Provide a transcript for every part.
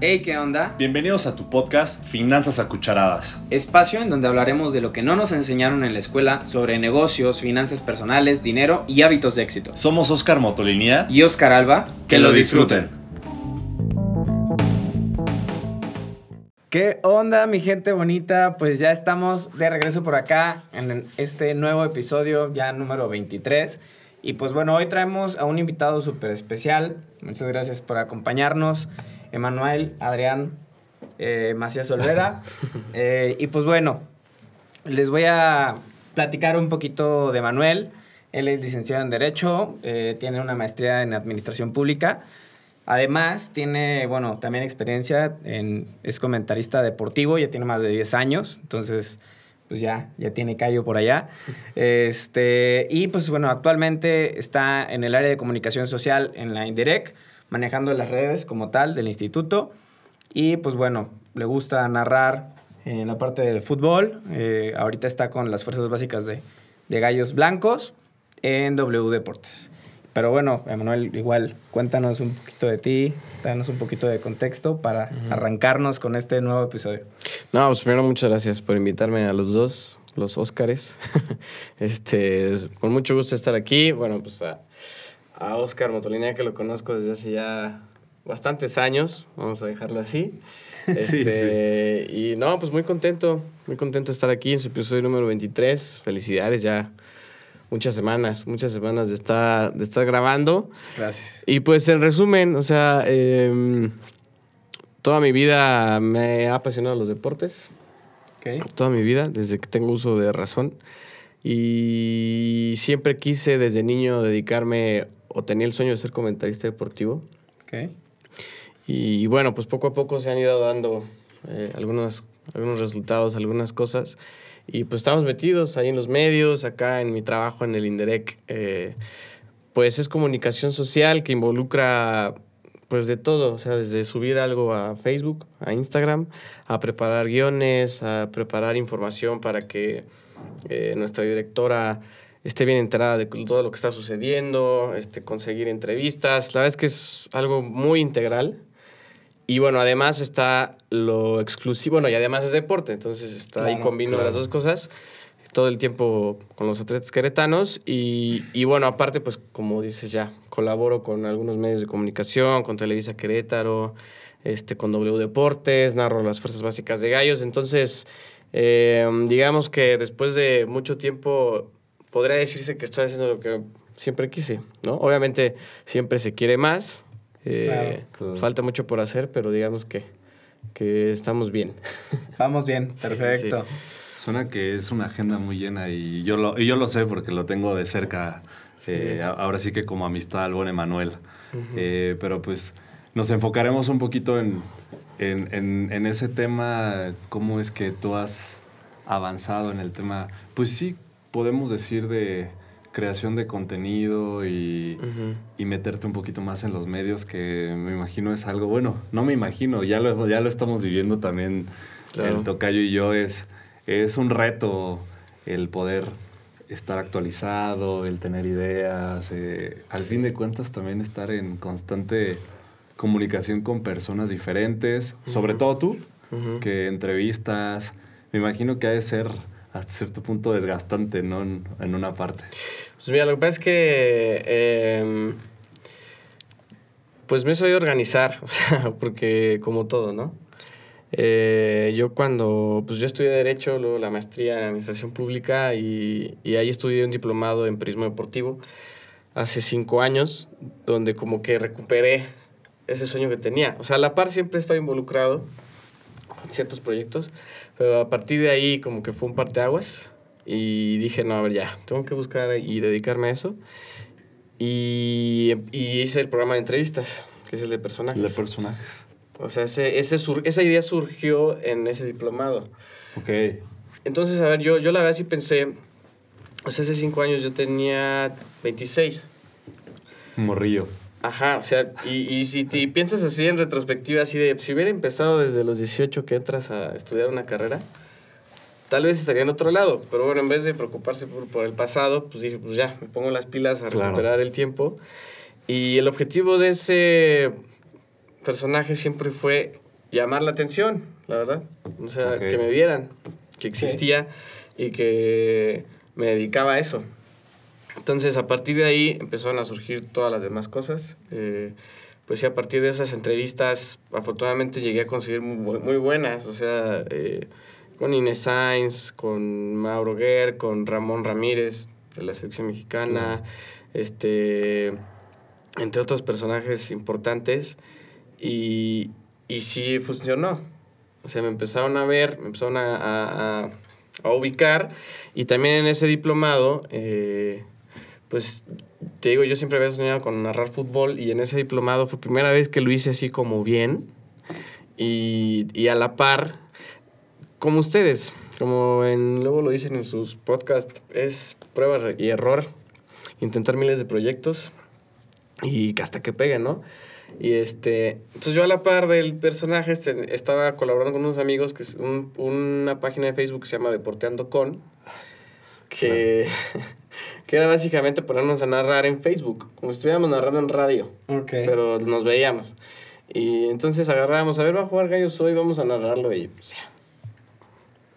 Hey, ¿qué onda? Bienvenidos a tu podcast Finanzas a Cucharadas. Espacio en donde hablaremos de lo que no nos enseñaron en la escuela sobre negocios, finanzas personales, dinero y hábitos de éxito. Somos Oscar Motolinía Y Oscar Alba, que lo disfruten. ¿Qué onda, mi gente bonita? Pues ya estamos de regreso por acá en este nuevo episodio, ya número 23. Y pues bueno, hoy traemos a un invitado súper especial. Muchas gracias por acompañarnos, Emanuel, Adrián, eh, Macías Olvera. Eh, y pues bueno, les voy a platicar un poquito de Manuel. Él es licenciado en Derecho, eh, tiene una maestría en Administración Pública. Además, tiene, bueno, también experiencia en, es comentarista deportivo, ya tiene más de 10 años, entonces, pues ya, ya tiene callo por allá. Este, y pues bueno, actualmente está en el área de comunicación social en la Indirect, manejando las redes como tal del instituto. Y pues bueno, le gusta narrar en la parte del fútbol. Eh, ahorita está con las fuerzas básicas de, de Gallos Blancos en W Deportes. Pero bueno, Emanuel, igual cuéntanos un poquito de ti, danos un poquito de contexto para arrancarnos con este nuevo episodio. No, pues primero muchas gracias por invitarme a los dos, los Óscares. este, es- con mucho gusto estar aquí. Bueno, pues a, a Óscar Motolina, que lo conozco desde hace ya bastantes años, vamos a dejarlo así. Este, Y no, pues muy contento, muy contento de estar aquí en su episodio número 23. Felicidades ya. Muchas semanas, muchas semanas de estar, de estar grabando. Gracias. Y pues en resumen, o sea, em, toda mi vida me ha apasionado los deportes, Ok. toda mi vida, desde que tengo uso de razón. Y siempre quise desde niño dedicarme o tenía el sueño de ser comentarista deportivo. Ok. Y, bueno, pues poco a poco se han ido dando eh, algunos, algunos resultados, algunas cosas. Y pues estamos metidos ahí en los medios, acá en mi trabajo en el Inderec. eh, pues es comunicación social que involucra pues de todo, o sea, desde subir algo a Facebook, a Instagram, a preparar guiones, a preparar información para que eh, nuestra directora esté bien enterada de todo lo que está sucediendo, este, conseguir entrevistas. La verdad es que es algo muy integral. Y bueno, además está lo exclusivo, bueno, y además es deporte, entonces está ahí combino claro. las dos cosas todo el tiempo con los atletas queretanos y, y bueno, aparte, pues como dices ya, colaboro con algunos medios de comunicación, con Televisa Querétaro, este, con W Deportes, narro las fuerzas básicas de Gallos, entonces eh, digamos que después de mucho tiempo podría decirse que estoy haciendo lo que siempre quise, ¿no? Obviamente siempre se quiere más, eh, Claro. Falta mucho por hacer, pero digamos que, que estamos bien. Vamos bien, Sí, sí, perfecto. Suena que es una agenda muy llena y yo lo, y yo lo sé porque lo tengo de cerca. eh, ahora sí que como amistad al buen Emanuel. Eh, pero pues nos enfocaremos un poquito en, en, en- en ese tema, cómo es que tú has avanzado en el tema, pues sí, podemos decir de creación de contenido y, y meterte un poquito más en los medios, que me imagino es algo, bueno, no me imagino, ya lo, ya lo estamos viviendo también. Claro. el Tocayo y yo, es, es un reto el poder estar actualizado, el tener ideas, eh, al fin de cuentas también estar en constante comunicación con personas diferentes, sobre todo tú, que entrevistas, me imagino que ha de ser hasta cierto punto desgastante, ¿no? En, en una parte. Pues mira, lo que pasa es que. eh, pues me soy organizar, o sea, porque como todo, ¿no? Eh, yo cuando. Pues yo estudié Derecho, luego la maestría en Administración Pública y, y ahí estudié un diplomado en Periodismo Deportivo hace cinco años, donde como que recuperé ese sueño que tenía. O sea, a la par siempre he involucrado ciertos proyectos, pero a partir de ahí como que fue un parteaguas y dije, no, a ver, ya, tengo que buscar y dedicarme a eso. Y, y hice el programa de entrevistas, que es el de personajes. De personajes. o sea, ese, ese sur- esa idea surgió en ese diplomado. Ok. Entonces, a ver, yo, yo la verdad sí pensé, o sea, hace cinco años yo tenía 26. Morrillo. Ajá, o sea, y, y si te piensas así en retrospectiva, así de, si hubiera empezado desde los 18 que entras a estudiar una carrera, tal vez estaría en otro lado. Pero bueno, en vez de preocuparse por, por el pasado, pues dije, pues ya, me pongo las pilas a Claro. recuperar el tiempo. Y el objetivo de ese personaje siempre fue llamar la atención, la verdad. O sea, Ok. que me vieran, que existía y que me dedicaba a eso. Entonces, a partir de ahí empezaron a surgir todas las demás cosas. Eh, pues sí, a partir de esas entrevistas, afortunadamente llegué a conseguir muy, bu- muy buenas. O sea, eh, con Inés Sainz, con Mauro Guerr, con Ramón Ramírez de la selección mexicana, este, entre otros personajes importantes. Y, y sí funcionó. O sea, me empezaron a ver, me empezaron a, a- a- a ubicar. Y también en ese diplomado, eh, pues te digo, yo siempre había soñado con narrar fútbol. Y en ese diplomado fue primera vez que lo hice así como bien. Y, y a la par, como ustedes, como en, luego lo dicen en sus podcasts, es prueba y error. Intentar miles de proyectos y hasta que peguen, ¿no? Y este, entonces yo a la par del personaje este, estaba colaborando con unos amigos que es un- una página de Facebook que se llama Deporteando con, que, que era básicamente ponernos a narrar en Facebook, como si estuviéramos narrando en radio, Ok. pero nos veíamos. Y entonces agarrábamos, a ver, va a jugar Gallos hoy, vamos a narrarlo y pues, ya.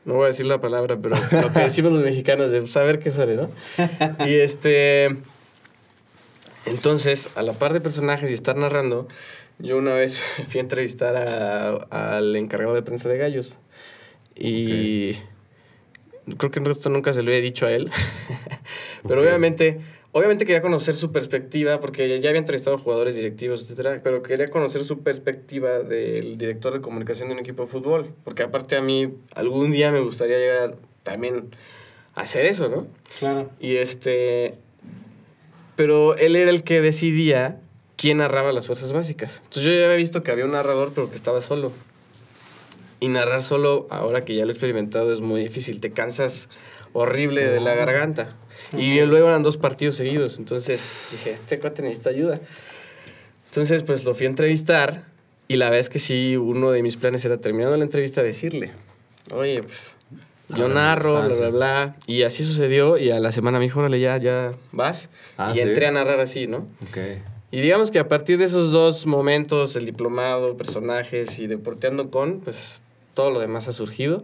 No voy a decir la palabra, pero lo que decimos los mexicanos de saber qué sale, ¿no? Y este... Entonces, a la par de personajes y estar narrando, yo una vez fui a entrevistar a- al encargado de prensa de gallos. Y creo que esto nunca se lo he dicho a él. pero obviamente, obviamente quería conocer su perspectiva, porque ya había entrevistado jugadores directivos, etcétera, pero quería conocer su perspectiva del director de comunicación de un equipo de fútbol. Porque aparte a mí, algún día me gustaría llegar también a hacer eso, ¿no? Claro. Y este. Pero él era el que decidía quién narraba las fuerzas básicas. Entonces yo ya había visto que había un narrador, pero que estaba solo. Y narrar solo, ahora que ya lo he experimentado, es muy difícil. Te cansas horrible de la garganta. Y luego eran dos partidos seguidos. Entonces dije, este cuate necesita ayuda. Entonces, pues lo fui a entrevistar. Y la verdad es que sí, uno de mis planes era terminando la entrevista decirle, oye, pues yo narro, ah, bla, bla, bla. Y así sucedió. Y a la semana me dijo, órale, ya, ya vas. Ah, y ¿sí? entré a narrar así, ¿no? Ok. Y digamos que a partir de esos dos momentos, el diplomado, personajes y deporteando con, pues todo lo demás ha surgido.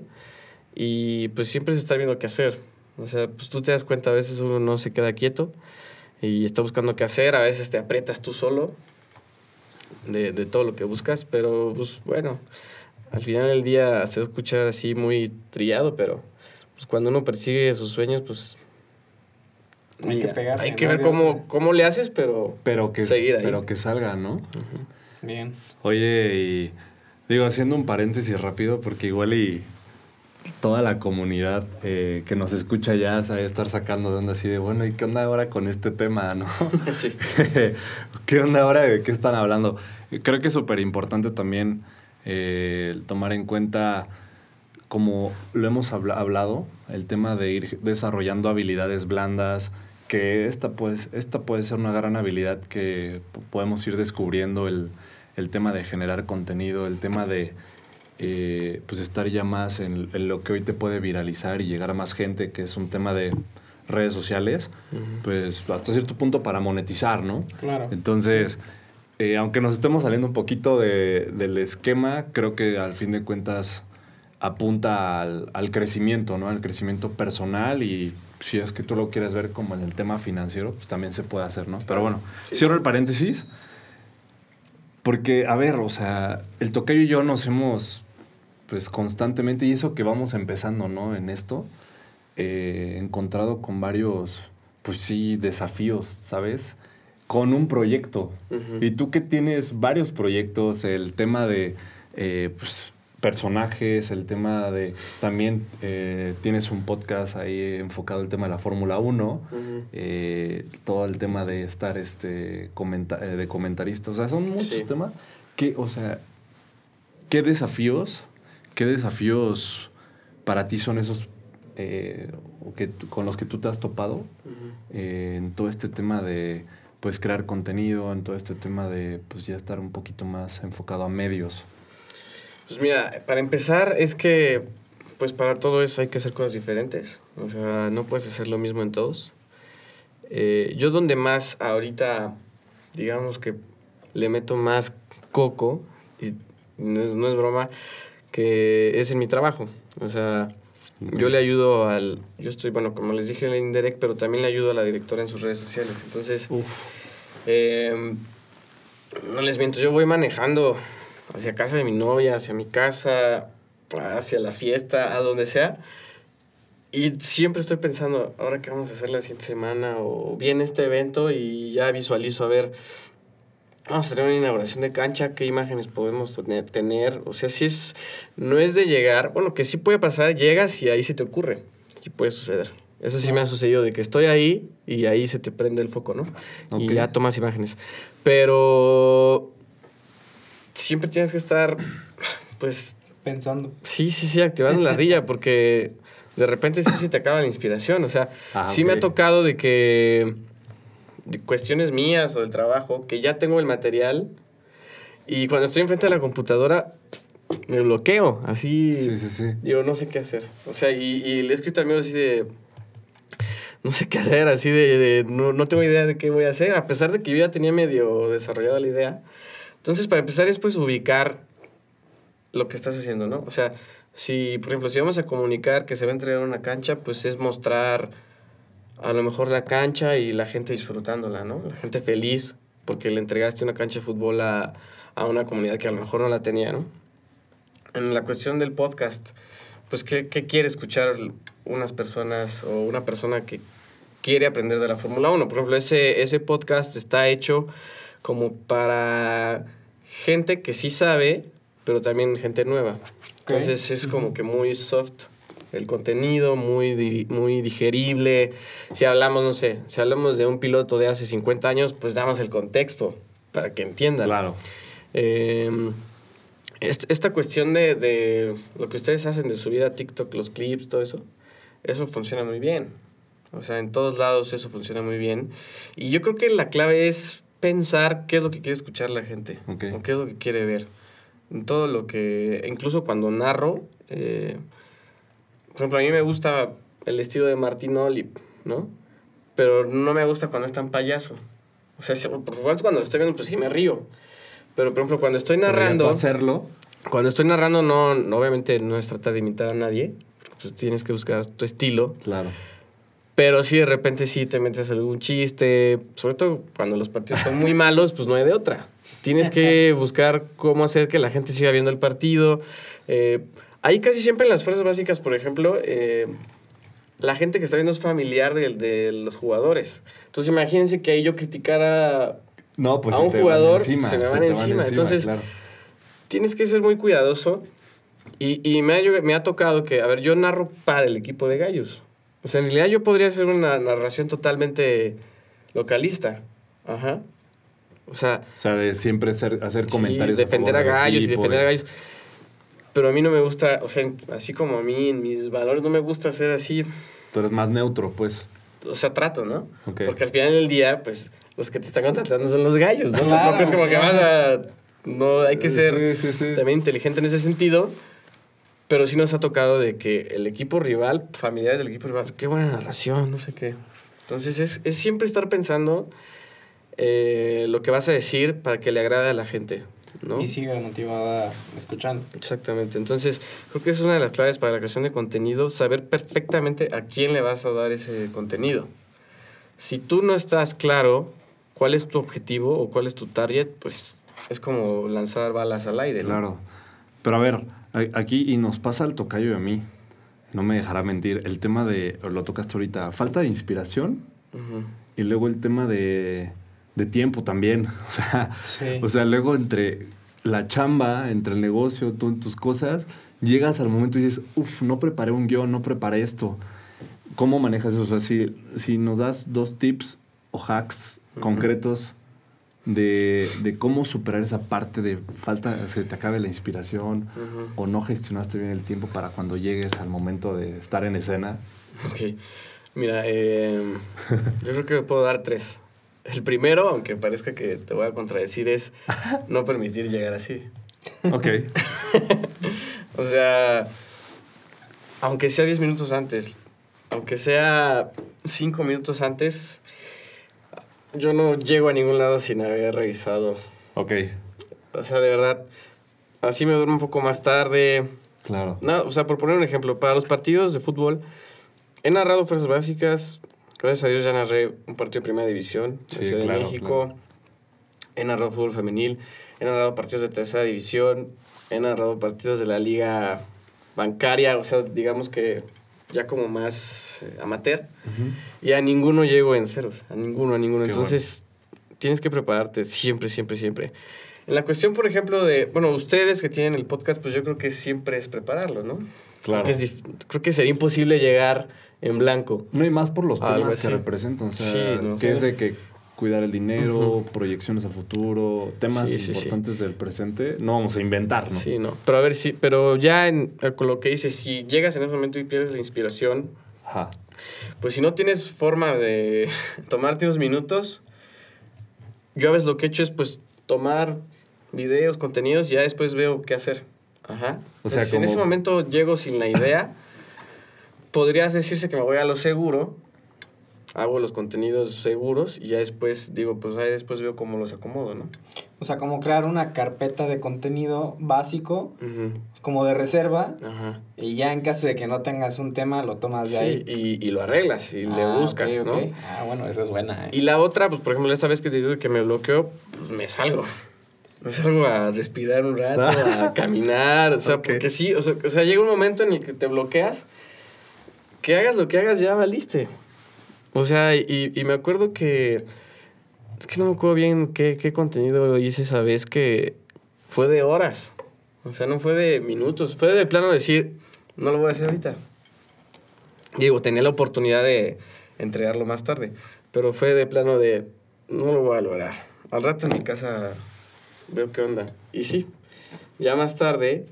Y pues siempre se está viendo qué hacer. O sea, pues tú te das cuenta, a veces uno no se queda quieto y está buscando qué hacer, a veces te aprietas tú solo de, de todo lo que buscas, pero pues bueno, al final del día se va a escuchar así muy trillado, pero pues cuando uno persigue sus sueños, pues... Hay que pegarle, hay que ver cómo, cómo le haces, pero Pero que, Seguir ahí. pero que salga, ¿no? Bien. Oye, y digo, haciendo un paréntesis rápido, porque igual y toda la comunidad eh, que nos escucha ya sabe estar sacando de onda así de, bueno, ¿y qué onda ahora con este tema, no? sí. ¿Qué onda ahora? ¿De qué están hablando? Creo que es súper importante también eh, tomar en cuenta, como lo hemos habla- hablado, el tema de ir desarrollando habilidades blandas, que esta, pues, esta puede ser una gran habilidad que podemos ir descubriendo, el, el tema de generar contenido, el tema de eh, pues estar ya más en, en lo que hoy te puede viralizar y llegar a más gente, que es un tema de redes sociales, pues hasta cierto punto para monetizar, ¿no? Claro. Entonces, eh, aunque nos estemos saliendo un poquito de- del esquema, creo que al fin de cuentas apunta al, al crecimiento, ¿no? Al crecimiento personal y si es que tú lo quieres ver como en el tema financiero, pues también se puede hacer, ¿no? Pero bueno, Sí. cierro el paréntesis. Porque, a ver, o sea, el tocayo y yo nos hemos, pues constantemente, y eso que vamos empezando, ¿no? En esto, eh, encontrado con varios, pues sí, desafíos, ¿sabes? Con un proyecto. Y tú que tienes varios proyectos, el tema de, eh, pues, personajes, el tema de, también eh, tienes un podcast ahí enfocado el tema de la Fórmula 1, Ujú. eh, todo el tema de estar este comenta- eh, de comentarista, o sea, son muchos Sí. temas que, o sea, ¿qué desafíos, qué desafíos para ti son esos eh, que con los que tú te has topado eh, en todo este tema de pues crear contenido, en todo este tema de pues ya estar un poquito más enfocado a medios? Pues mira, para empezar es que pues para todo eso hay que hacer cosas diferentes. O sea, no puedes hacer lo mismo en todos. Eh, yo donde más ahorita, digamos que le meto más coco y no es, no es broma, que es en mi trabajo. O sea, yo le ayudo al... Yo estoy, bueno, como les dije en el indirect, pero también le ayudo a la directora en sus redes sociales. Entonces, eh, no les miento, yo voy manejando hacia casa de mi novia, hacia mi casa, hacia la fiesta, a donde sea. Y siempre estoy pensando, ahora qué vamos a hacer la siguiente semana, o viene este evento y ya visualizo, a ver, vamos a tener una inauguración de cancha, qué imágenes podemos tener- tener. O sea, si es, no es de llegar, bueno, que sí puede pasar, llegas y ahí se te ocurre, sí puede suceder. Eso sí me ha sucedido, de que estoy ahí y ahí se te prende el foco, ¿no? Y Ok. ya tomas imágenes. Pero siempre tienes que estar, pues, Pensando. Sí, sí, sí, activando la ardilla, porque de repente sí se te acaba la inspiración. O sea, Ah, sí me ha tocado de que de cuestiones mías o del trabajo, que ya tengo el material y cuando estoy enfrente de la computadora me bloqueo, así. Sí, sí, sí. Digo, no sé qué hacer. O sea, y, y le he escrito a amigos así de. No sé qué hacer, así de. de- no, no tengo idea de qué voy a hacer, a pesar de que yo ya tenía medio desarrollada la idea. Entonces, para empezar, es pues ubicar lo que estás haciendo, ¿no? O sea, si, por ejemplo, si vamos a comunicar que se va a entregar una cancha, pues es mostrar a lo mejor la cancha y la gente disfrutándola, ¿no? La gente feliz porque le entregaste una cancha de fútbol a, a una comunidad que a lo mejor no la tenía, ¿no? En la cuestión del podcast, pues, ¿qué, qué quiere escuchar unas personas o una persona que quiere aprender de la Fórmula 1? Por ejemplo, ese, ese podcast está hecho como para gente que sí sabe, pero también gente nueva. Entonces es como que muy soft el contenido, muy, muy digerible. Si hablamos, no sé, si hablamos de un piloto de hace 50 años, pues damos el contexto para que entiendan. Claro. Eh, est- esta cuestión de, de lo que ustedes hacen de subir a TikTok los clips, todo eso, eso funciona muy bien. O sea, en todos lados eso funciona muy bien. Y yo creo que la clave es pensar qué es lo que quiere escuchar la gente. Ok. O qué es lo que quiere ver. En todo lo que... Incluso cuando narro... eh, por ejemplo, a mí me gusta el estilo de Martín Olip, ¿no? Pero no me gusta cuando es tan payaso. O sea, por supuesto, cuando lo estoy viendo, pues sí me río. Pero, por ejemplo, cuando estoy narrando... hacerlo. Cuando estoy narrando, no, obviamente no es tratar de imitar a nadie. Pues tienes que buscar tu estilo. Claro. Pero sí, de repente sí te metes algún chiste. Sobre todo cuando los partidos son muy malos, pues no hay de otra. Tienes que buscar cómo hacer que la gente siga viendo el partido. Eh, ahí casi siempre en las fuerzas básicas, por ejemplo, eh, la gente que está viendo es familiar de, de los jugadores. Entonces imagínense que ahí yo criticara No, pues A un jugador, encima, se me se van encima. Entonces, claro. tienes que ser muy cuidadoso. Y, y me, ha, me ha tocado que, a ver, yo narro para el equipo de gallos. O sea, en realidad yo podría hacer una narración totalmente localista. Ajá. O sea, O sea, de siempre ser- hacer sí, comentarios. defender a gallos y defender a gallos. Pero a mí no me gusta, o sea, así como a mí, en mis valores, no me gusta ser así. Tú eres más neutro, pues. O sea, trato, ¿no? Ok. Porque al final del día, pues, los que te están contratando son los gallos, ¿no? Claro, Tampoco es como que vas a... No, hay que ser Sí, sí, sí. también inteligente en ese sentido. Pero sí nos ha tocado de que el equipo rival, familiares del equipo rival, qué buena narración, no sé qué. Entonces es, es siempre estar pensando eh, lo que vas a decir para que le agrade a la gente, ¿no? Y sigue motivada escuchando. Exactamente. Entonces, creo que es una de las claves para la creación de contenido, saber perfectamente a quién le vas a dar ese contenido. Si tú no estás claro cuál es tu objetivo o cuál es tu target, pues es como lanzar balas al aire, ¿no? Claro. Pero a ver, aquí, y nos pasa al tocayo y a mí, no me dejará mentir, el tema de, lo tocaste ahorita, falta de inspiración Ujú. y luego el tema de, de tiempo también. O sea, Sí. o sea, luego entre la chamba, entre el negocio, tú, tus cosas, llegas al momento y dices, uff, no preparé un guion, no preparé esto. ¿Cómo manejas eso? O sea, si, si nos das dos tips o hacks concretos de, de cómo superar esa parte de falta, se te acabe la inspiración Ujú. o no gestionaste bien el tiempo para cuando llegues al momento de estar en escena. Ok. Mira, eh, yo creo que puedo dar tres. El primero, aunque parezca que te voy a contradecir, es no permitir llegar así. Ok. O sea, aunque sea 10 minutos antes, aunque sea 5 minutos antes, yo no llego a ningún lado sin haber revisado. ok. O sea, de verdad, así me duermo un poco más tarde. Claro. No, o sea, por poner un ejemplo, para los partidos de fútbol, he narrado fuerzas básicas. Gracias a Dios ya narré un partido de primera división Sí, Ciudad claro, de México. claro. He narrado fútbol femenil. He narrado partidos de tercera división. He narrado partidos de la liga bancaria, o sea, digamos que ya como más eh, amateur. Y a ninguno llego en ceros, a ninguno, a ninguno. Qué Entonces, tienes que prepararte siempre, siempre, siempre. En la cuestión, por ejemplo, de, bueno, ustedes que tienen el podcast, pues yo creo que siempre es prepararlo, ¿no? Claro. Creo que, es dif- creo que sería imposible llegar en blanco. No hay más por los temas que representan. O sea, Sí, ¿no? que es de que cuidar el dinero, proyecciones a futuro, temas Sí, sí, sí. importantes del presente. No vamos a inventar, ¿no? Sí, no. Pero a ver, si, pero ya en, con lo que dices, si llegas en ese momento y pierdes la inspiración, Ajá. pues si no tienes forma de tomarte unos minutos, yo a veces lo que he hecho es pues tomar videos, contenidos y ya después veo qué hacer. Ajá. O sea, Entonces, en como- ese momento llego sin la idea, podrías decirse que me voy a lo seguro, hago los contenidos seguros y ya después digo, pues ahí después veo cómo los acomodo, ¿no? O sea, como crear una carpeta de contenido básico, como de reserva, Ajá. y ya en caso de que no tengas un tema, lo tomas de Sí, ahí. y, y lo arreglas y le Ah, buscas, ok, ¿no? ok. Ah, bueno, esa es buena. ¿eh? Y la otra, pues por ejemplo, esta vez que te digo que me bloqueo, pues me salgo. Me salgo a respirar un rato, a caminar, o sea, porque sí, o sea, o sea, llega un momento en el que te bloqueas, que hagas lo que hagas, ya valiste. O sea, y, y me acuerdo que, es que no me acuerdo bien qué, qué contenido hice esa vez que fue de horas. O sea, no fue de minutos, fue de plano decir, no lo voy a hacer ahorita. Digo, tenía la oportunidad de entregarlo más tarde, pero fue de plano de, no lo voy a lograr. Al rato en mi casa veo qué onda. Y sí, ya más tarde,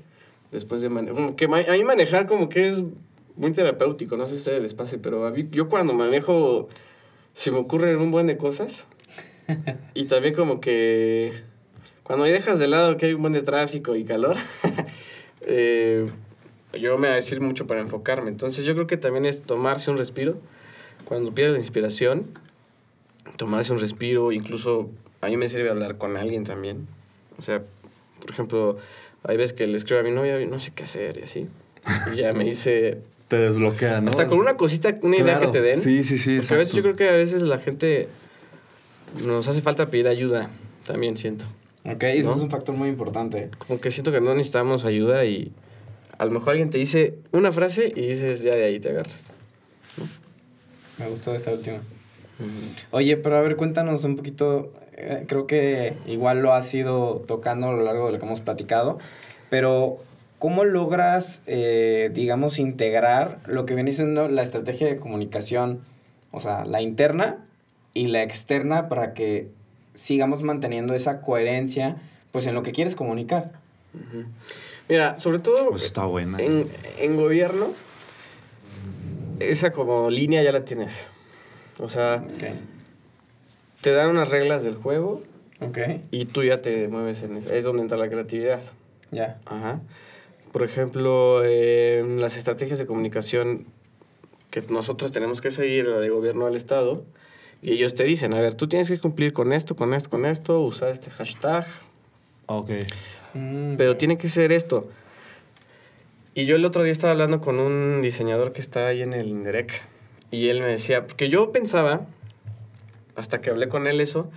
después de manejar, que ma- a mí manejar como que es muy terapéutico, no sé si ustedes les pase, pero a mí, yo cuando manejo se me ocurren un buen de cosas. y también como que cuando ahí dejas de lado que hay un buen de tráfico y calor, eh, yo me voy a decir mucho para enfocarme. Entonces yo creo que también es tomarse un respiro. Cuando pierdes la inspiración, tomarse un respiro, incluso a mí me sirve hablar con alguien también. O sea, por ejemplo, hay veces que le escribo a mi novia no sé qué hacer y así. Y ya me dice, Te desbloquea, ¿no? hasta con una cosita, una idea que te den. Sí, sí, sí. Porque a veces yo creo que a veces la gente nos hace falta pedir ayuda, también siento. Ok, eso es un factor muy importante. Como que siento que no necesitamos ayuda y a lo mejor alguien te dice una frase y dices, ya de ahí te agarras. Me gustó esta última. Oye, pero a ver, cuéntanos un poquito. eh, creo que igual lo has ido tocando a lo largo de lo que hemos platicado. Pero, ¿cómo logras, eh, digamos, integrar lo que viene siendo la estrategia de comunicación? O sea, la interna y la externa para que sigamos manteniendo esa coherencia, pues, en lo que quieres comunicar. Mira, sobre todo Pues está buena. en, en gobierno, esa como línea ya la tienes. O sea, te dan unas reglas del juego Ok. y tú ya te mueves en eso. Es donde entra la creatividad. Ya. Ajá. Por ejemplo, las estrategias de comunicación que nosotros tenemos que seguir, la de gobierno del Estado, y ellos te dicen, a ver, tú tienes que cumplir con esto, con esto, con esto, usar este hashtag, Ok. Mm, pero tiene que ser esto. Y yo el otro día estaba hablando con un diseñador que está ahí en el Inderec, y él me decía, porque yo pensaba, hasta que hablé con él eso,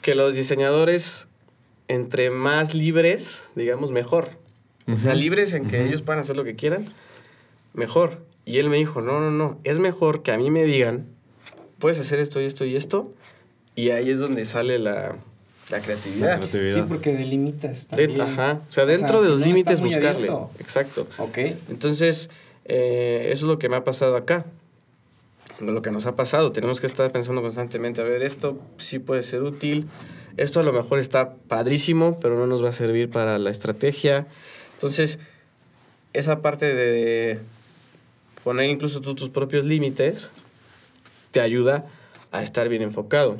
que los diseñadores, entre más libres, digamos, mejor. O sea, libres en que ellos puedan hacer lo que quieran, mejor. Y él me dijo, no, no, no, es mejor que a mí me digan, puedes hacer esto y esto y esto, y ahí es donde sale la, la creatividad. La creatividad. Sí, porque delimitas De- también. ajá, o sea, dentro de si los no, límites buscarle. abierto. Exacto. Ok. Entonces, eh, eso es lo que me ha pasado acá. Lo que nos ha pasado. Tenemos que estar pensando constantemente, a ver, esto sí puede ser útil. Esto a lo mejor está padrísimo, pero no nos va a servir para la estrategia. Entonces, esa parte de poner incluso tú tus propios límites te ayuda a estar bien enfocado,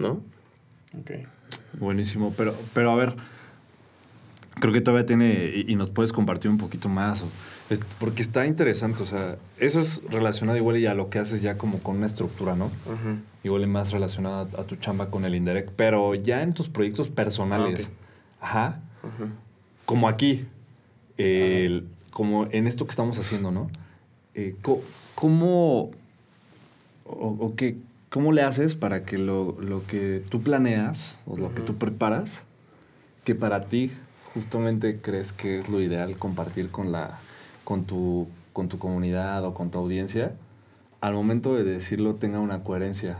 ¿no? Ok. Buenísimo, pero, pero a ver, creo que todavía tiene, y, y nos puedes compartir un poquito más, o- es- porque está interesante, o sea, eso es relacionado igual y a lo que haces ya como con una estructura, ¿no? Ujú. Igual y más relacionado a, a tu chamba con el Indirect, pero ya en tus proyectos personales, Ah, ajá, como aquí, el- como en esto que estamos haciendo, ¿no? Eh, ¿Cómo, o, o qué, cómo le haces para que lo, lo que tú planeas o lo que tú preparas, que para ti justamente crees que es lo ideal compartir con, la, con, tu, con tu comunidad o con tu audiencia, al momento de decirlo tenga una coherencia?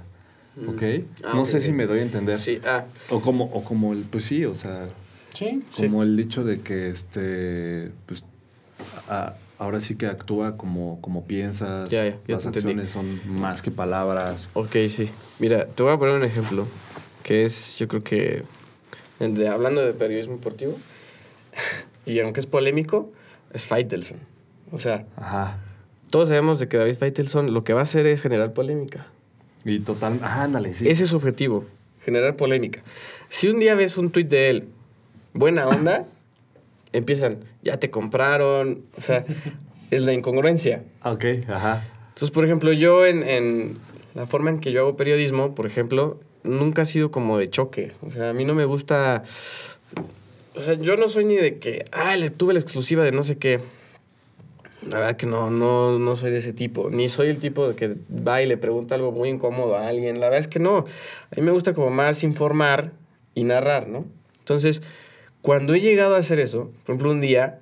¿Ok? Ah, no sé si me doy a entender. Sí, ah, O como, o como el, pues sí, o sea, Sí. Sí. como el dicho de que este, pues, a- ahora sí que actúa como, como piensas, Ya, ya, ya las acciones son más que palabras. ok, sí. Mira, te voy a poner un ejemplo que es, yo creo que, de- hablando de periodismo deportivo, y aunque es polémico, es Faitelson. O sea, Ajá. todos sabemos de que David Faitelson lo que va a hacer es generar polémica. Y total, ah, ándale, sí. Ese es su objetivo, generar polémica. Si un día ves un tuit de él, buena onda, empiezan, ya te compraron, o sea, es la incongruencia. Ok, ajá. Entonces, por ejemplo, yo en, en la forma en que yo hago periodismo, por ejemplo, nunca ha sido como de choque. O sea, a mí no me gusta... O sea, yo no soy ni de que, ah, le tuve la exclusiva de no sé qué. La verdad que no, no, no soy de ese tipo. Ni soy el tipo de que va y le pregunta algo muy incómodo a alguien. La verdad es que no. A mí me gusta como más informar y narrar, ¿no? Entonces, cuando he llegado a hacer eso, por ejemplo, un día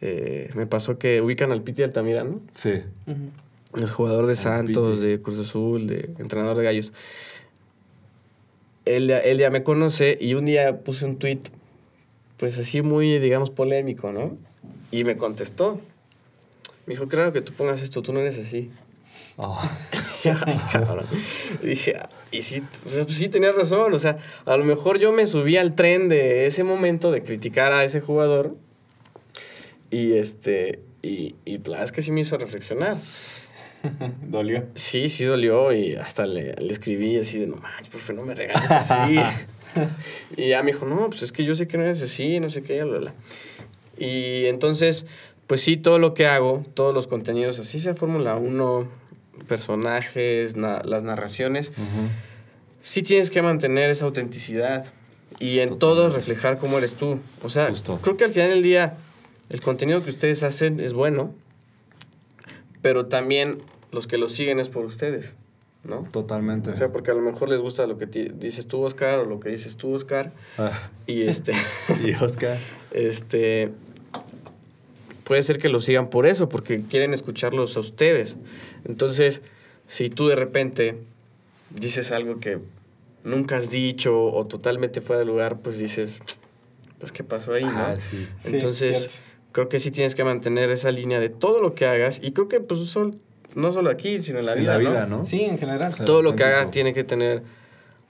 eh, me pasó que ubican al Piti Altamirano. Sí. El jugador de Santos, de Cruz Azul, de entrenador de Gallos. Él, ya- él ya me conoce y un día puse un tweet, pues así muy, digamos, polémico, ¿no? Y me contestó. Me dijo, claro que tú pongas esto, tú no eres así. Oh, Ay, cabrón. Y dije, y sí, o sea, pues sí tenía razón. O sea, a lo mejor yo me subí al tren de ese momento de criticar a ese jugador. Y este, y, y la verdad es que sí me hizo reflexionar. Dolió. Sí, sí dolió y hasta le, le escribí así de, no manches, por favor, no me regales así. y ya me dijo, no, pues es que yo sé que no eres así, no sé qué, bla, bla. Y entonces, pues sí, todo lo que hago, todos los contenidos, así sea Fórmula 1, personajes, na- las narraciones, ujú. sí tienes que mantener esa autenticidad y en todo reflejar cómo eres tú. O sea, Justo. creo que al final del día el contenido que ustedes hacen es bueno, pero también los que lo siguen es por ustedes, ¿no? Totalmente. O sea, porque a lo mejor les gusta lo que dices tú, Oscar, o lo que dices tú, Oscar, Ah, y este, y Oscar. este, puede ser que lo sigan por eso, porque quieren escucharlos a ustedes. Entonces, si tú de repente dices algo que nunca has dicho o totalmente fuera de lugar, pues dices, pues qué pasó ahí, ¿no? Ah, sí. Sí, Entonces, cierto. creo que sí tienes que mantener esa línea de todo lo que hagas, y creo que pues sol- no solo aquí, sino en la En vida, la ¿no? vida, ¿no? Sí, en general. todo lo que hagas tiene que tener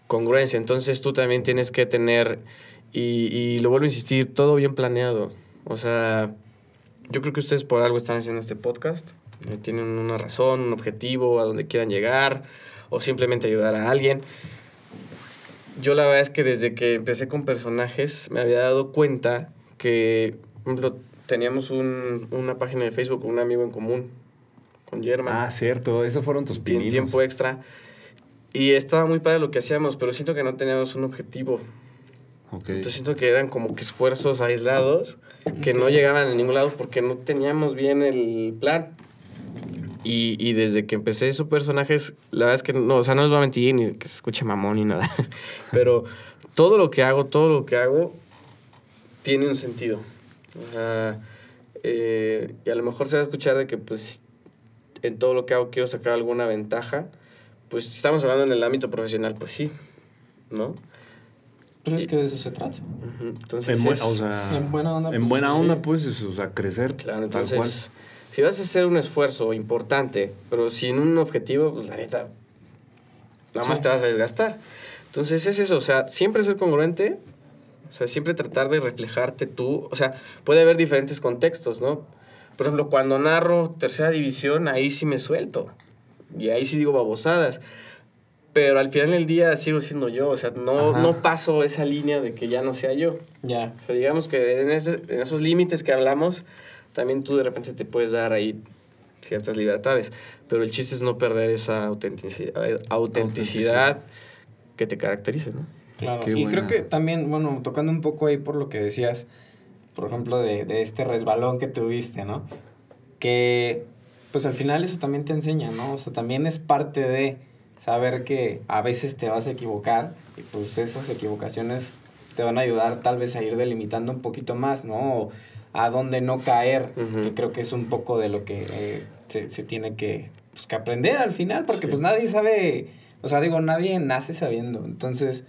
congruencia. Entonces tú también tienes que tener, y, y lo vuelvo a insistir, todo bien planeado. O sea, yo creo que ustedes por algo están haciendo este podcast. Eh, tienen una razón, un objetivo, a donde quieran llegar, o simplemente ayudar a alguien. Yo la verdad es que desde que empecé con personajes me había dado cuenta que, por ejemplo, teníamos un- una página de Facebook con un amigo en común, con German Ah, cierto. Esos fueron tus pininos. tiempo extra. Y estaba muy padre lo que hacíamos, pero siento que no teníamos un objetivo. Ok. Entonces siento que eran como que esfuerzos aislados que no llegaban a ningún lado porque no teníamos bien el plan. Y, y desde que empecé esos personajes, la verdad es que no, o sea, no les voy a mentir ni que se escuche mamón ni nada. Pero todo lo que hago, todo lo que hago, tiene un sentido. O sea, eh, y a lo mejor se va a escuchar de que, pues, en todo lo que hago quiero sacar alguna ventaja. Pues, si estamos hablando en el ámbito profesional, pues sí, ¿no? Pues es que de eso se trata. Ujú. Entonces, En, bu- es- o sea, En buena onda, En pues, buena sí. onda, pues, es, o sea, crecer. Claro, tal entonces, cual. si vas a hacer un esfuerzo importante, pero sin un objetivo, pues la neta, nada más Sí. te vas a desgastar. Entonces es eso, o sea, siempre ser congruente, o sea, siempre tratar de reflejarte tú, o sea, puede haber diferentes contextos, ¿no? Por ejemplo, cuando narro tercera división, ahí sí me suelto, y ahí sí digo babosadas. Pero al final del día sigo siendo yo, o sea, no, Ajá. no paso esa línea de que ya no sea yo. Ya. O sea, digamos que en, ese- en esos límites que hablamos, también tú de repente te puedes dar ahí ciertas libertades. Pero el chiste es no perder esa autenticidad, autenticidad que te caracterice, ¿no? Claro. Qué y buena. creo que también, bueno, tocando un poco ahí por lo que decías, por ejemplo, de, de este resbalón que tuviste, ¿no? Que, pues al final eso también te enseña, ¿no? O sea, también es parte de saber que a veces te vas a equivocar y pues esas equivocaciones te van a ayudar tal vez a ir delimitando un poquito más, ¿no? A dónde no caer, Ujú. que creo que es un poco de lo que eh, se, se tiene que, pues, que aprender al final, porque Sí. pues nadie sabe, o sea, digo, nadie nace sabiendo, entonces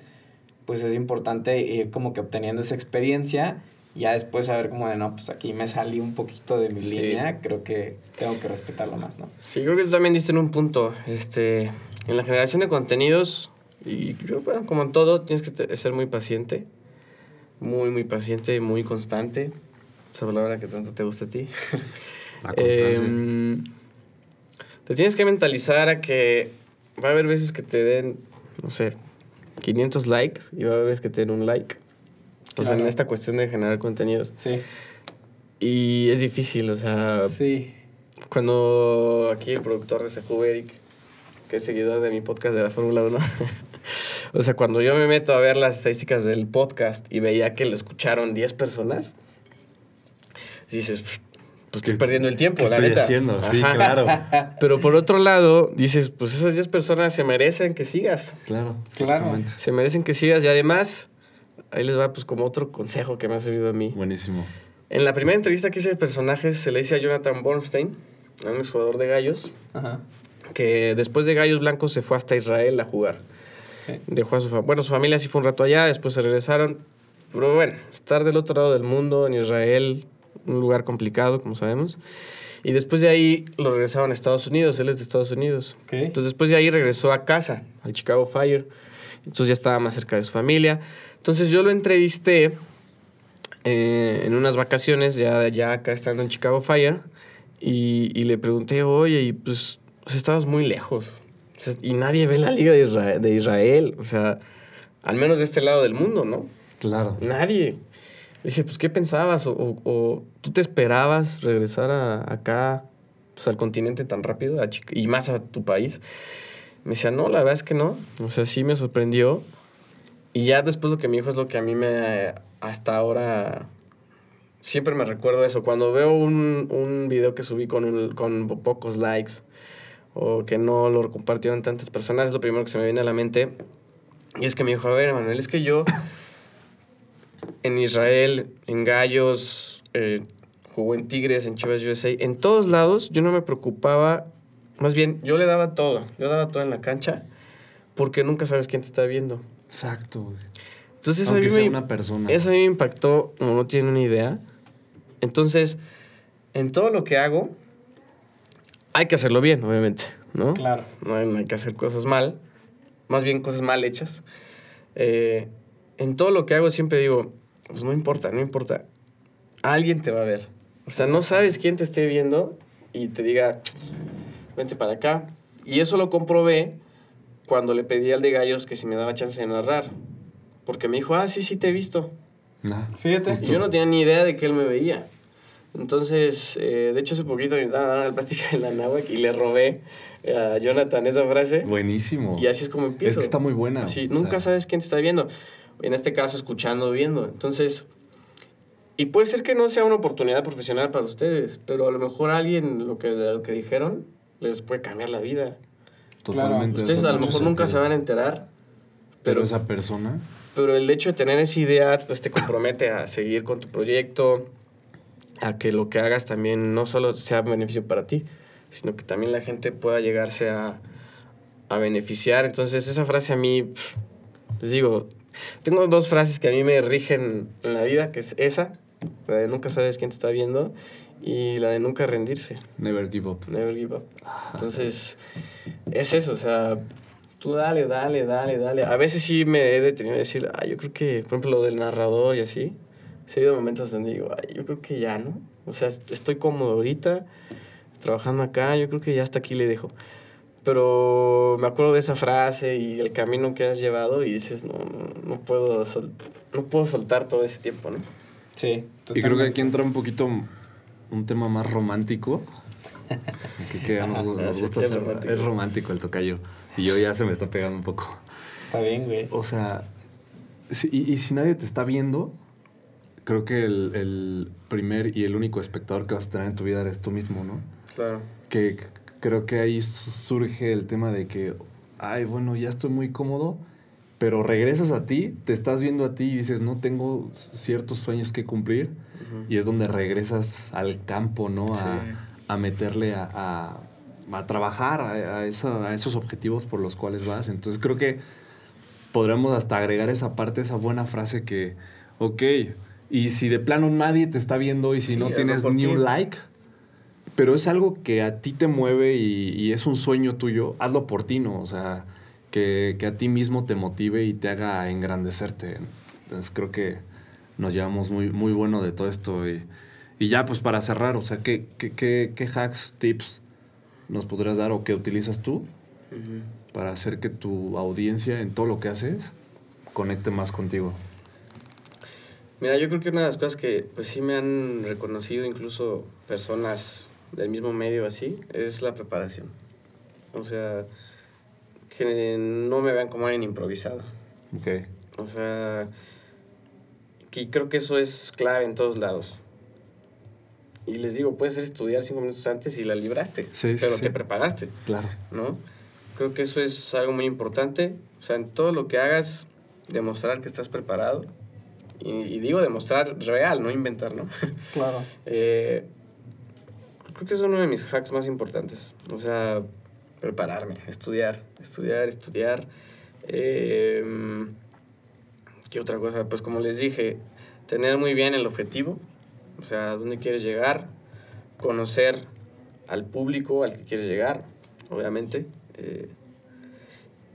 pues es importante ir como que obteniendo esa experiencia ya después saber como de, no, pues aquí me salí un poquito de mi Sí. línea, creo que tengo que respetarlo más, ¿no? Sí, creo que tú también diste en un punto. Este, en la generación de contenidos, y yo, bueno, como en todo, tienes que ser muy paciente. Muy, muy paciente, muy constante. Esa palabra que tanto te gusta a ti. La constancia. Em, te tienes que mentalizar a que va a haber veces que te den, no sé, 500 likes y va a haber veces que te den un like. O sea, en esta cuestión de generar contenidos. Sí. Y es difícil, o sea, Sí. cuando aquí el productor de Seju, Eric, que es seguidor de mi podcast de la Fórmula 1, o sea, cuando yo me meto a ver las estadísticas del podcast y veía que lo escucharon 10 personas, dices, "Pff, pues estoy ¿Qué- perdiendo el tiempo, ¿Qué la estoy neta". haciendo? Sí, claro. Pero por otro lado, dices, pues esas 10 personas se merecen que sigas. Claro. Claro. Se merecen que sigas y además, ahí les va pues como otro consejo que me ha servido a mí. Buenísimo. En la primera entrevista que hice de personajes se le hice a Jonathan Bornstein, a un jugador de gallos, Ajá. Que después de Gallos Blancos se fue hasta Israel a jugar. Dejó a su, bueno, su familia sí fue un rato allá, después se regresaron. Pero bueno, estar del otro lado del mundo, en Israel, un lugar complicado, como sabemos. Y después de ahí lo regresaron a Estados Unidos, él es de Estados Unidos. Ok. Entonces después de ahí regresó a casa, al Chicago Fire. Entonces ya estaba más cerca de su familia. Entonces yo lo entrevisté eh, en unas vacaciones, ya, ya acá estando en Chicago Fire, y, y le pregunté, oye, y pues, o sea, estabas muy lejos. O sea, y nadie ve la Liga de Israel, de Israel, o sea, al menos de este lado del mundo, ¿no? Claro. Nadie. Le dije, pues, ¿qué pensabas? O, o- o tú te esperabas regresar a, acá, pues, al continente tan rápido a Chica- y más a tu país? Me decía, no, la verdad es que no. O sea, sí me sorprendió. Y ya después lo que me dijo es lo que a mí me, hasta ahora, siempre me recuerdo eso. Cuando veo un, un video que subí con, un- con pocos likes o que no lo compartieron tantas personas, es lo primero que se me viene a la mente. Y es que me dijo, a ver, Manuel, es que yo en Israel, en Gallos, eh, jugó en Tigres, en Chivas USA, en todos lados yo no me preocupaba, más bien yo le daba todo, yo daba todo en la cancha, porque nunca sabes quién te está viendo. Exacto, güey. Entonces eso a, Aunque mí sea me, una persona. eso a mí me impactó, como no tiene una idea. Entonces, en todo lo que hago, hay que hacerlo bien, obviamente, ¿no? Claro. No hay, no hay que hacer cosas mal, más bien cosas mal hechas. Eh, en todo lo que hago siempre digo, pues no importa, no importa. Alguien te va a ver. O sea, no sabes quién te esté viendo y te diga, vente para acá. Y eso lo comprobé cuando le pedí al de Gallos que si me daba chance de narrar. Porque me dijo, ah, sí, sí, te he visto. Nah. Fíjate. Y yo no tenía ni idea de que él me veía. Entonces, eh, de hecho, hace poquito me estaban dando una plática en la náhuatl y le robé a Jonathan esa frase. Buenísimo. Y así es como empiezo. Es que está muy buena. Sí, nunca sea, sabes quién te está viendo. En este caso, escuchando o viendo. Entonces, y puede ser que no sea una oportunidad profesional para ustedes, pero a lo mejor alguien lo que, de lo que dijeron les puede cambiar la vida. Totalmente. Ustedes a lo mejor nunca se van a enterar, Pero pero, esa persona. pero el hecho de tener esa idea pues, te compromete a seguir con tu proyecto, a que lo que hagas también no solo sea beneficio para ti, sino que también la gente pueda llegarse a, a beneficiar. Entonces, esa frase a mí, les digo, tengo dos frases que a mí me rigen en la vida, que es esa, la de nunca sabes quién te está viendo, y la de nunca rendirse, Never give up. never give up. Entonces, es eso, o sea, tú dale, dale, dale, dale. A veces sí me he detenido a decir, ah, yo creo que, por ejemplo, lo del narrador y así, sí ha habido momentos donde digo, ay, yo creo que ya, ¿no? O sea, estoy cómodo ahorita, trabajando acá, yo creo que ya hasta aquí le dejo. Pero me acuerdo de esa frase y el camino que has llevado y dices, no, no, puedo, sol- no puedo soltar todo ese tiempo, ¿no? Sí. Y creo que aquí entra un poquito un tema más romántico. Aquí que nos, nos sí, gusta es romántico. es romántico el tocayo. Y yo ya se me está pegando un poco. Está bien, güey. O sea, si- y, y si nadie te está viendo, creo que el, el primer y el único espectador que vas a tener en tu vida eres tú mismo, ¿no? Claro. Que creo que ahí su- surge el tema de que, ay, bueno, ya estoy muy cómodo, pero regresas a ti, te estás viendo a ti y dices, no tengo ciertos sueños que cumplir, y es donde regresas al campo, ¿no? A, Sí. a meterle a, a- a trabajar a, a esa- a esos objetivos por los cuales vas. Entonces creo que podremos hasta agregar esa parte, esa buena frase que, ok, y si de plano nadie te está viendo y si Sí, no tienes ni un like, pero es algo que a ti te mueve y, y es un sueño tuyo, hazlo por ti, ¿no? O sea, que, que a ti mismo te motive y te haga engrandecerte. Entonces creo que nos llevamos muy, muy bueno de todo esto. Y, y ya, pues para cerrar, o sea, ¿qué, qué, qué, qué hacks, tips nos podrías dar o qué utilizas tú para hacer que tu audiencia en todo lo que haces conecte más contigo? Mira, yo creo que una de las cosas que pues sí me han reconocido incluso personas del mismo medio así es la preparación. O sea, que no me vean como alguien improvisado. Ok. O sea, que creo que eso es clave en todos lados. Y les digo, puede ser estudiar cinco minutos antes y la libraste, Sí, sí, pero sí. te preparaste, Claro. ¿no? Creo que eso es algo muy importante. O sea, en todo lo que hagas, demostrar que estás preparado. Y, y digo demostrar real, no inventar, ¿no? Claro. Eh, creo que es uno de mis hacks más importantes. O sea, prepararme, estudiar, estudiar, estudiar. Eh, ¿Qué otra cosa? Pues como les dije, tener muy bien el objetivo, o sea, dónde quieres llegar, conocer al público al que quieres llegar, obviamente. Eh,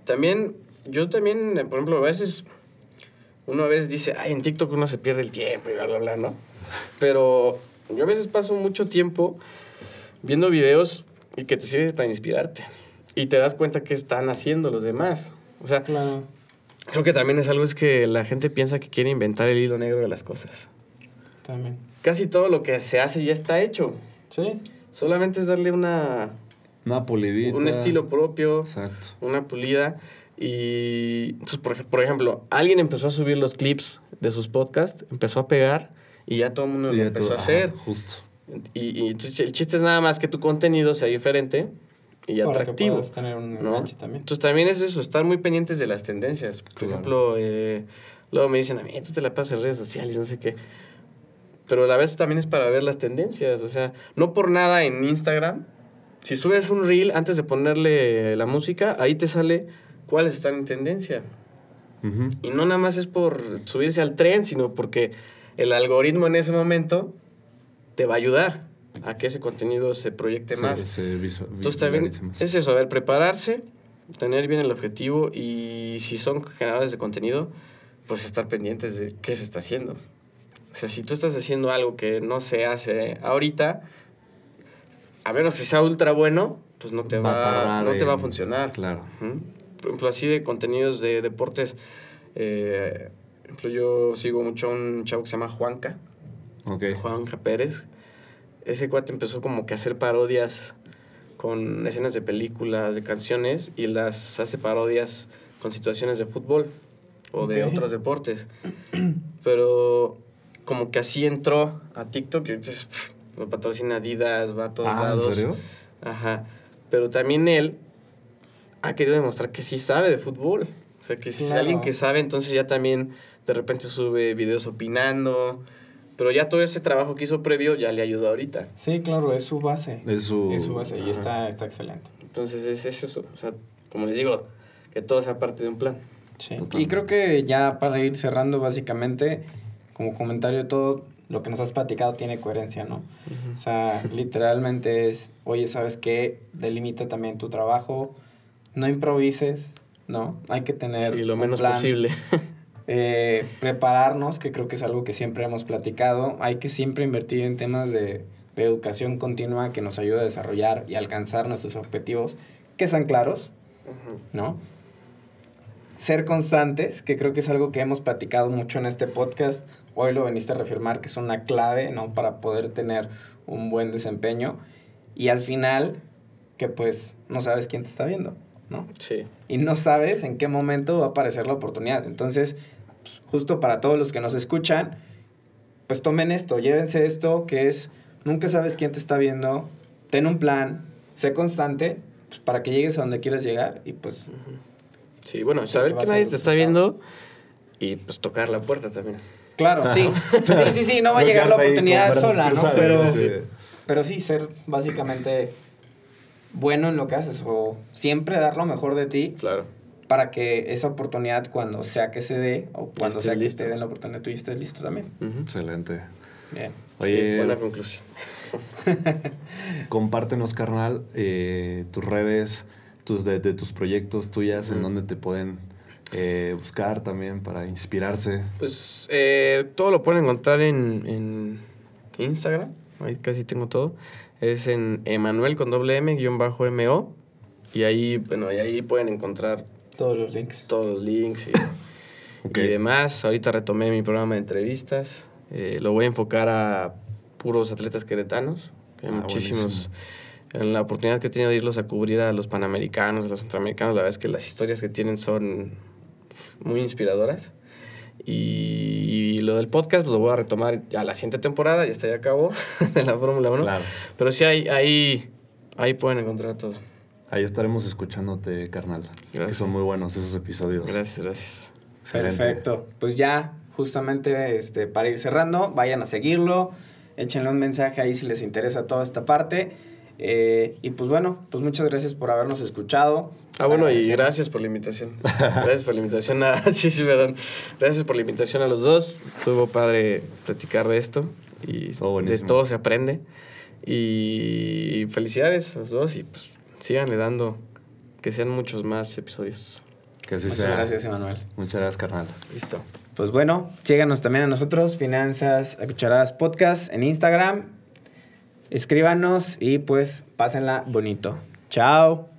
también, yo también, por ejemplo, a veces, uno a veces dice, ay, en TikTok uno se pierde el tiempo y bla, bla, bla, ¿no? Pero yo a veces paso mucho tiempo viendo videos y que te sirven para inspirarte. Y te das cuenta qué están haciendo los demás. O sea, Claro. creo que también es algo es que la gente piensa que quiere inventar el hilo negro de las cosas. También. Casi todo lo que se hace ya está hecho. Sí. Solamente es darle una, Una pulidita. un estilo propio, Exacto. una pulida. Y entonces, por, por ejemplo, alguien empezó a subir los clips de sus podcasts, empezó a pegar y ya todo el mundo lo empezó tú- a hacer. ajá, justo. Y, y entonces el chiste es nada más que tu contenido sea diferente y Para que atractivo. puedas tener un ¿no? también. Entonces también es eso, estar muy pendientes de las tendencias. Por Claro. ejemplo, eh, luego me dicen a mí, tú te la pasas en redes sociales, no sé qué. Pero a la vez también es para ver las tendencias. O sea, no por nada en Instagram, si subes un reel antes de ponerle la música, ahí te sale cuáles están en tendencia. Ujú. Y no nada más es por subirse al tren, sino porque el algoritmo en ese momento te va a ayudar a que ese contenido se proyecte Se- más. se visu- Entonces también es eso, a ver, prepararse, tener bien el objetivo y si son generadores de contenido, pues estar pendientes de qué se está haciendo. O sea, si tú estás haciendo algo que no se hace ahorita, a menos que sea ultra bueno, pues no te Va a va, tardar no te va a funcionar. Claro. Ujú. Por ejemplo, así de contenidos de deportes, eh, por ejemplo, yo sigo mucho a un chavo que se llama Juanca. Ok. Juanja Pérez. Ese cuate empezó como que a hacer parodias con escenas de películas, de canciones, y las hace parodias con situaciones de fútbol o de Ok. otros deportes. Pero como que así entró a TikTok y entonces pf, lo patrocina Adidas, va a todos Ah, ¿en lados. serio? Ajá. Pero también él ha querido demostrar que sí sabe de fútbol. O sea, que si es Claro. alguien que sabe, entonces ya también de repente sube videos opinando. Pero ya todo ese trabajo que hizo previo ya le ayudó ahorita. Sí, claro, es su base. Es su... Es su base y Ajá. está, está excelente. Entonces es, es eso. O sea, como les digo, que todo sea parte de un plan. Sí. Y creo que ya para ir cerrando, básicamente, como comentario, todo lo que nos has platicado tiene coherencia, ¿no? O sea, literalmente es, oye, ¿sabes qué? Delimita también tu trabajo, no improvises, ¿no? Hay que tener Sí, lo un menos plan, posible. eh, prepararnos, que creo que es algo que siempre hemos platicado. Hay que siempre invertir en temas de, de educación continua que nos ayude a desarrollar y alcanzar nuestros objetivos, que sean claros, ¿no? Ser constantes, que creo que es algo que hemos platicado mucho en este podcast. Hoy lo veniste a reafirmar que es una clave, ¿no? Para poder tener un buen desempeño. Y al final, que pues no sabes quién te está viendo, ¿no? Sí. Y no sabes en qué momento va a aparecer la oportunidad. Entonces, pues, justo para todos los que nos escuchan, pues tomen esto, llévense esto, que es, nunca sabes quién te está viendo, ten un plan, sé constante, pues, para que llegues a donde quieras llegar y pues... Sí, bueno, saber vas que nadie te está viendo y pues tocar la puerta también. Claro, sí. Sí, sí, sí, no va a llegar la oportunidad sola, ¿no? Pero, sí. pero sí, ser básicamente bueno en lo que haces o siempre dar lo mejor de ti Claro. para que esa oportunidad cuando sea que se dé o cuando sea que listo. te den la oportunidad tú ya estés listo también. Excelente. Bien. Oye, Sí, buena conclusión. compártenos, carnal, eh, tus redes, tus, de, de tus proyectos tuyas, en donde te pueden eh, buscar también para inspirarse. Pues eh, todo lo pueden encontrar en, en Instagram. Ahí casi tengo todo. Es en Emanuel con doble M guion bajo MO. Y ahí, bueno, y ahí pueden encontrar Todos los links. todos los links y, Ok. y demás. Ahorita retomé mi programa de entrevistas. Eh, lo voy a enfocar a puros atletas queretanos. que hay Ah, muchísimos. En la oportunidad que he tenido de irlos a cubrir a los panamericanos, a los centroamericanos, la verdad es que las historias que tienen son muy inspiradoras. Y, y lo del podcast pues, lo voy a retomar ya la siguiente temporada, ya está, ya acabó de la Fórmula 1. Claro. Pero sí, ahí, ahí, ahí pueden encontrar todo. Ahí estaremos escuchándote, carnal. Que Gracias. son muy buenos esos episodios. Gracias, gracias. Excelente. Perfecto. Pues ya, justamente este, para ir cerrando, vayan a seguirlo, échenle un mensaje ahí si les interesa toda esta parte. Eh, y pues bueno, pues muchas gracias por habernos escuchado. Ah, bueno, y gracias por la invitación. Gracias por la invitación a... Sí, sí, perdón. Gracias por la invitación a los dos. Estuvo padre platicar de esto. Y Estuvo de todo se aprende. Y felicidades a los dos. Y pues síganle dando que sean muchos más episodios. Que así Muchas sea. gracias, Emanuel. Muchas gracias, carnal. Listo. Pues bueno, síganos también a nosotros, Finanzas a Cucharadas Podcast en Instagram. Escríbanos y pues pásenla bonito. Chao.